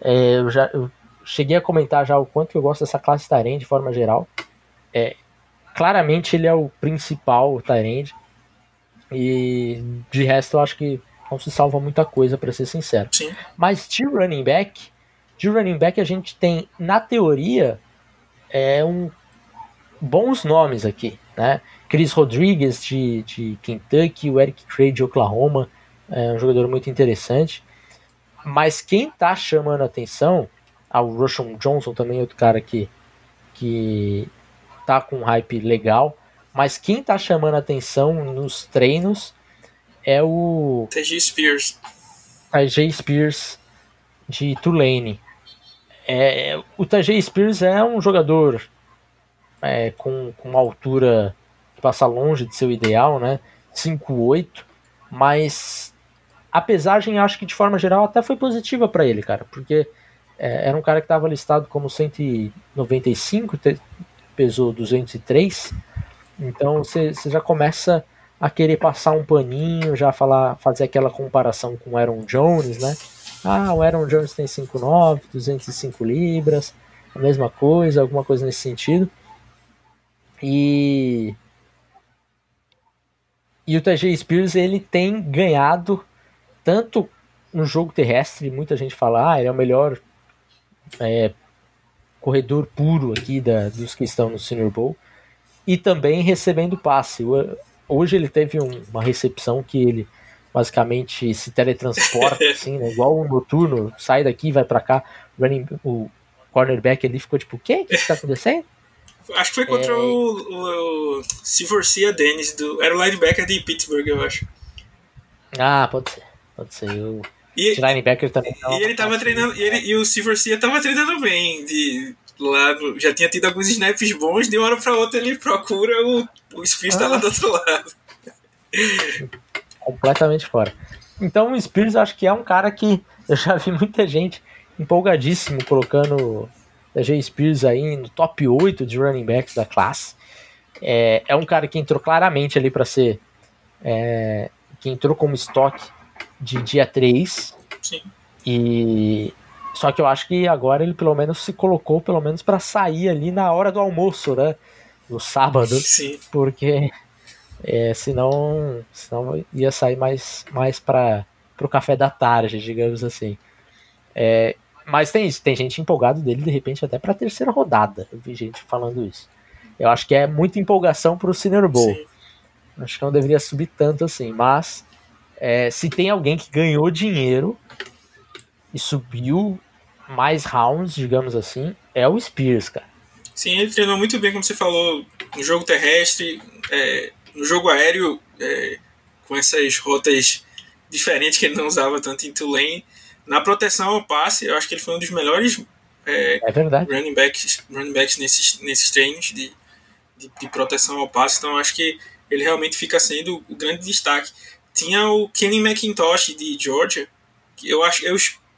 É, eu já eu cheguei a comentar já o quanto eu gosto dessa classe Tyrande de forma geral. É, claramente ele é o principal Tyrande. E de resto eu acho que não se salva muita coisa, para ser sincero. Sim. Mas de running back, de running back a gente tem, na teoria, é um bons nomes aqui, né? Chris Rodrigues de, de Kentucky, o Eric Cray de Oklahoma, é um jogador muito interessante. Mas quem tá chamando atenção, ah, o Rushon Johnson também é outro cara que, que tá com um hype legal, mas quem tá chamando atenção nos treinos é o TG Spears. Tajay Spears de Tulane. É, o Tajay Spears é um jogador é, com, com uma altura que passa longe de seu ideal, né? 5'8", mas a pesagem acho que de forma geral até foi positiva para ele, cara, porque é, era um cara que estava listado como 195, te- pesou 203, então você já começa a querer passar um paninho, já falar, fazer aquela comparação com o Aaron Jones, né? Ah, o Aaron Jones tem 5'9", 205 libras, a mesma coisa, alguma coisa nesse sentido. E e o TJ Spears ele tem ganhado tanto no jogo terrestre, muita gente fala, ah, ele é o melhor é, corredor puro aqui da, dos que estão no Senior Bowl, e também recebendo passe. O- Hoje ele teve um- uma recepção que ele basicamente se teletransporta, [laughs] assim, né? igual um noturno, sai daqui, vai pra cá, running, o cornerback ali ficou tipo, o quê? O que que tá acontecendo? [laughs] Acho que foi contra É. o, o Sivorcia Dennis, do, era o linebacker de Pittsburgh, eu acho. Ah, pode ser, pode ser. O E, linebacker também. e ele tava treinando, e, ele, e o Sivorcia tava treinando bem. De, lá, já tinha tido alguns snaps bons, de uma hora pra outra ele procura o, o Spears tá lá Ah. do outro lado. completamente fora. Então o Spears acho que é um cara que eu já vi muita gente empolgadíssimo colocando a Jay Spears aí no top 8 de running backs da classe. É, é um cara que entrou claramente ali para ser. é, que entrou como estoque de dia 3. Sim. E. Só que eu acho que agora ele pelo menos se colocou pelo menos para sair ali na hora do almoço, né? No sábado Sim. porque é, senão, senão ia sair mais, mais para o café da tarde, digamos assim. É, mas tem isso, tem gente empolgado dele de repente até para a terceira rodada. Eu vi gente falando isso. Eu acho que é muita empolgação para o Senior Bowl. Sim. Acho que não deveria subir tanto assim, mas é, se tem alguém que ganhou dinheiro e subiu mais rounds, digamos assim, é o Spears, cara. Sim, ele treinou muito bem, como você falou, no jogo terrestre, é, no jogo aéreo, é, com essas rotas diferentes que ele não usava tanto em Tulane. Na proteção ao passe, eu acho que ele foi um dos melhores é, É verdade. running backs, running backs nesses, nesses treinos de, de, de proteção ao passe, então acho que ele realmente fica sendo o grande destaque. Tinha o Kenny McIntosh de Georgia, que eu acho eu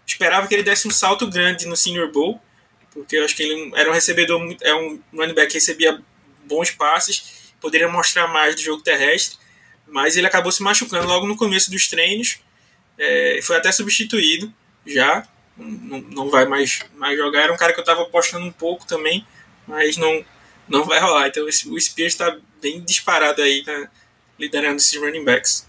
esperava que ele desse um salto grande no Senior Bowl, porque eu acho que ele era um recebedor, é um running back que recebia bons passes, poderia mostrar mais do jogo terrestre, mas ele acabou se machucando logo no começo dos treinos, é, foi até substituído já, não, não vai mais, mais jogar. Era um cara que eu estava apostando um pouco também, mas não, não vai rolar. Então esse- o Spears está bem disparado aí, tá liderando esses running backs.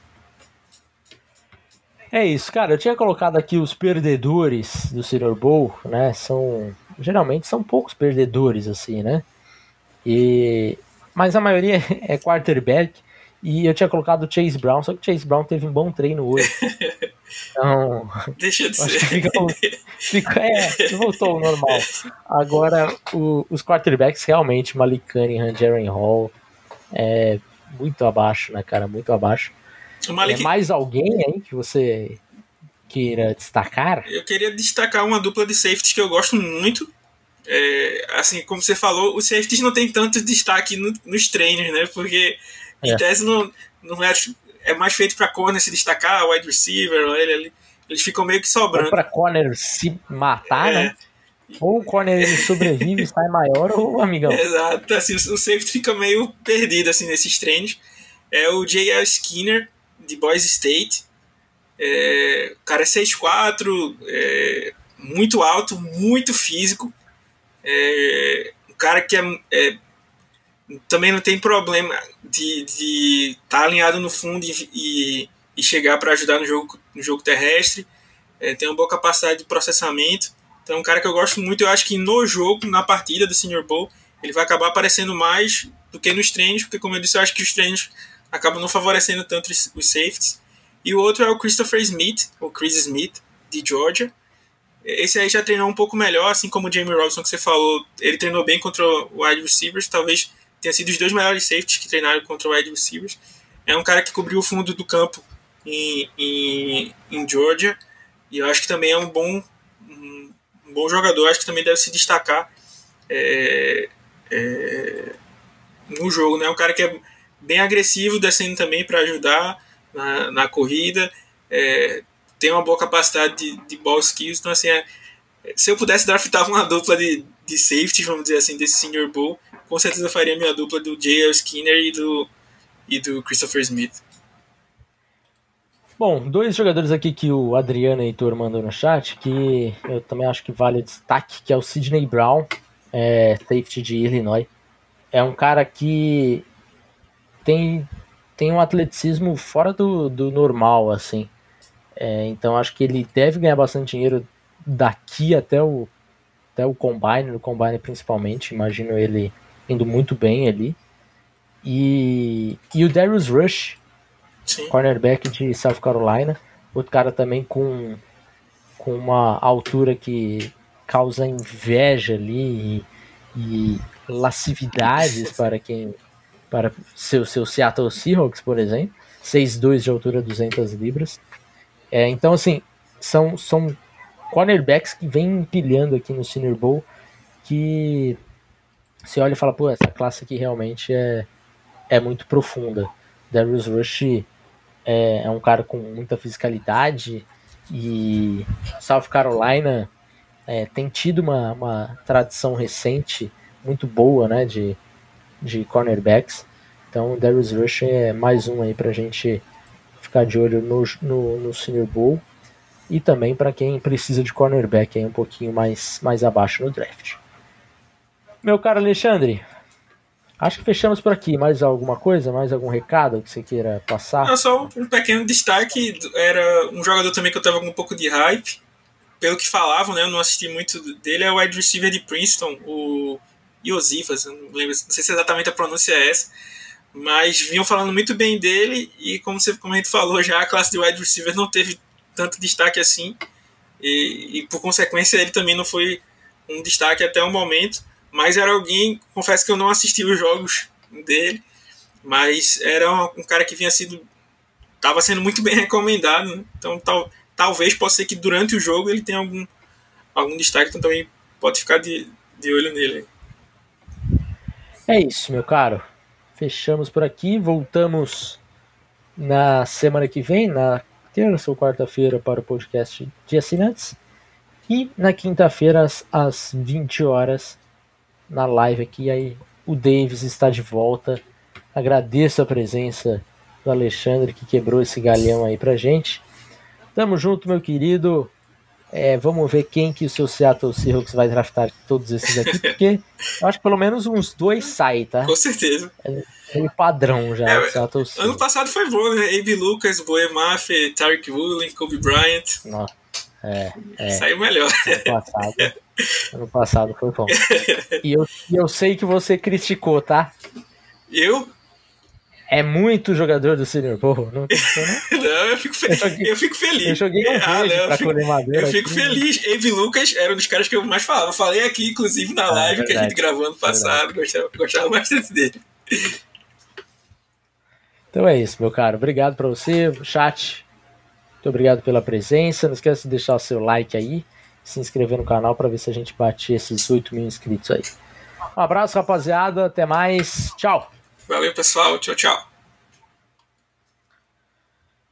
É isso, cara. Eu tinha colocado aqui os perdedores do Senior Bowl, né? São geralmente são poucos perdedores assim, né? E mas a maioria [laughs] é quarterback e eu tinha colocado o Chase Brown, só que o Chase Brown teve um bom treino hoje. [laughs] Então. Deixa de ser. Fica, fica, é, voltou ao normal. Agora, o, os quarterbacks realmente, Malik Cunningham, Jaren Hall, é muito abaixo, né, cara? Muito abaixo. É mais alguém aí que você queira destacar? Eu queria destacar uma dupla de safeties que eu gosto muito. É, assim, como você falou, os safeties não tem tanto destaque no, nos treinos, né? Porque é. em tese não, não é, é mais feito para corner se destacar, wide receiver, ele, ele, eles ficam meio que sobrando. Para corner se matar, é. né? Ou o corner ele sobrevive, [laughs] sai maior, ou amigão. Exato, assim, o safety fica meio perdido assim nesses treinos. É o J.L. Skinner, de Boise State. É, o cara é 6'4", é, muito alto, muito físico. É, um cara que é, é também não tem problema de estar tá alinhado no fundo e, e, e chegar para ajudar no jogo, no jogo terrestre. É, tem uma boa capacidade de processamento. Então é um cara que eu gosto muito. Eu acho que no jogo, na partida do Senior Bowl, ele vai acabar aparecendo mais do que nos treinos, porque como eu disse, eu acho que os treinos acabam não favorecendo tanto os, safeties. E o outro é o Christopher Smith, ou Chris Smith, de Georgia. Esse aí já treinou um pouco melhor, assim como o Jamie Robinson que você falou. Ele treinou bem contra o wide receivers, talvez tenha sido os dois melhores safeties que treinaram contra o wide receivers. É um cara que cobriu o fundo do campo em, em, em Georgia. E eu acho que também é um bom, um bom jogador. Acho que também deve se destacar é, é, no jogo. Né? Um cara que é bem agressivo, descendo também para ajudar na, na corrida. É, tem uma boa capacidade de, de ball skills. Então, assim, é, se eu pudesse draftar uma dupla de, de safety, vamos dizer assim, desse Senior Bowl, com certeza eu faria minha dupla do J.L. Skinner e do, e do Christopher Smith. Bom, dois jogadores aqui que o Adriano e o Heitor mandou no chat, que eu também acho que vale destaque, que é o Sidney Brown, é, safety de Illinois. É um cara que tem, tem um atleticismo fora do, do normal, assim. É, então acho que ele deve ganhar bastante dinheiro daqui até o, até o Combine, no Combine principalmente. Imagino ele indo muito bem ali. E, e o Darius Rush, Sim. cornerback de South Carolina, outro cara também com, com uma altura que causa inveja ali e, e lascividades [laughs] para quem para seu, seu Seattle Seahawks, por exemplo, 6'2 de altura, 200 libras. É, então, assim, são, são cornerbacks que vêm empilhando aqui no Senior Bowl que você olha e fala, pô, essa classe aqui realmente é, é muito profunda. Darius Rush é, é um cara com muita fisicalidade e South Carolina é, tem tido uma, uma tradição recente muito boa né, de, de cornerbacks. Então, Darius Rush é mais um aí pra gente ficar de olho no, no, no Senior Bowl e também para quem precisa de cornerback aí um pouquinho mais, mais abaixo no draft. Meu caro Alexandre, acho que fechamos por aqui. Mais alguma coisa? Mais algum recado que você queira passar? Não, só um pequeno destaque. Era um jogador também que eu tava com um pouco de hype. Pelo que falavam, né? Eu não assisti muito dele. É o wide receiver de Princeton, o Iosifas. Não, lembro, não sei se exatamente a pronúncia é essa. Mas vinham falando muito bem dele. E como, você, como a gente falou já, a classe de wide receiver não teve tanto destaque assim. E, e por consequência, ele também não foi um destaque até o momento mas era alguém, confesso que eu não assisti os jogos dele, mas era um, cara que vinha sido estava sendo muito bem [laughs] recomendado, né? então tal, talvez possa ser que durante o jogo ele tenha algum algum destaque, então também pode ficar de, de olho nele. É isso, meu caro. Fechamos por aqui, voltamos na semana que vem, na terça ou quarta-feira para o podcast de assinantes. E na quinta-feira, às, às 20 horas, na live aqui. Aí o Davis está de volta. Agradeço a presença do Alexandre que quebrou esse galhão aí pra gente. Tamo junto, meu querido. É, vamos ver quem que o seu Seattle Seahawks vai draftar todos esses aqui, [laughs] porque eu acho que pelo menos uns dois saem, tá? Com certeza. É, é padrão já. É, Seattle ano passado foi bom, né? Abe Lucas, Boe Maffei, Tarek Woolen, Kobe Bryant. Nossa. É, é. Saiu melhor. Ano passado, [laughs] ano passado foi bom. E eu, eu sei que você criticou, tá? Eu? É muito jogador do Senior Bowl. Não, [laughs] não, eu, fico fe... eu, joguei, eu, fico feliz. Eu joguei um ah, não, eu fico, eu fico feliz. Eve Lucas era um dos caras que eu mais falava. Eu falei aqui, inclusive, na ah, live é que a gente gravou ano passado. Gostava, gostava bastante dele. Então é isso, meu caro. Obrigado para você, chat. Muito obrigado pela presença. Não esqueça de deixar o seu like aí, se inscrever no canal para ver se a gente bate esses 8 mil inscritos aí. Um abraço, rapaziada. Até mais. Tchau. Valeu, pessoal. Tchau, tchau.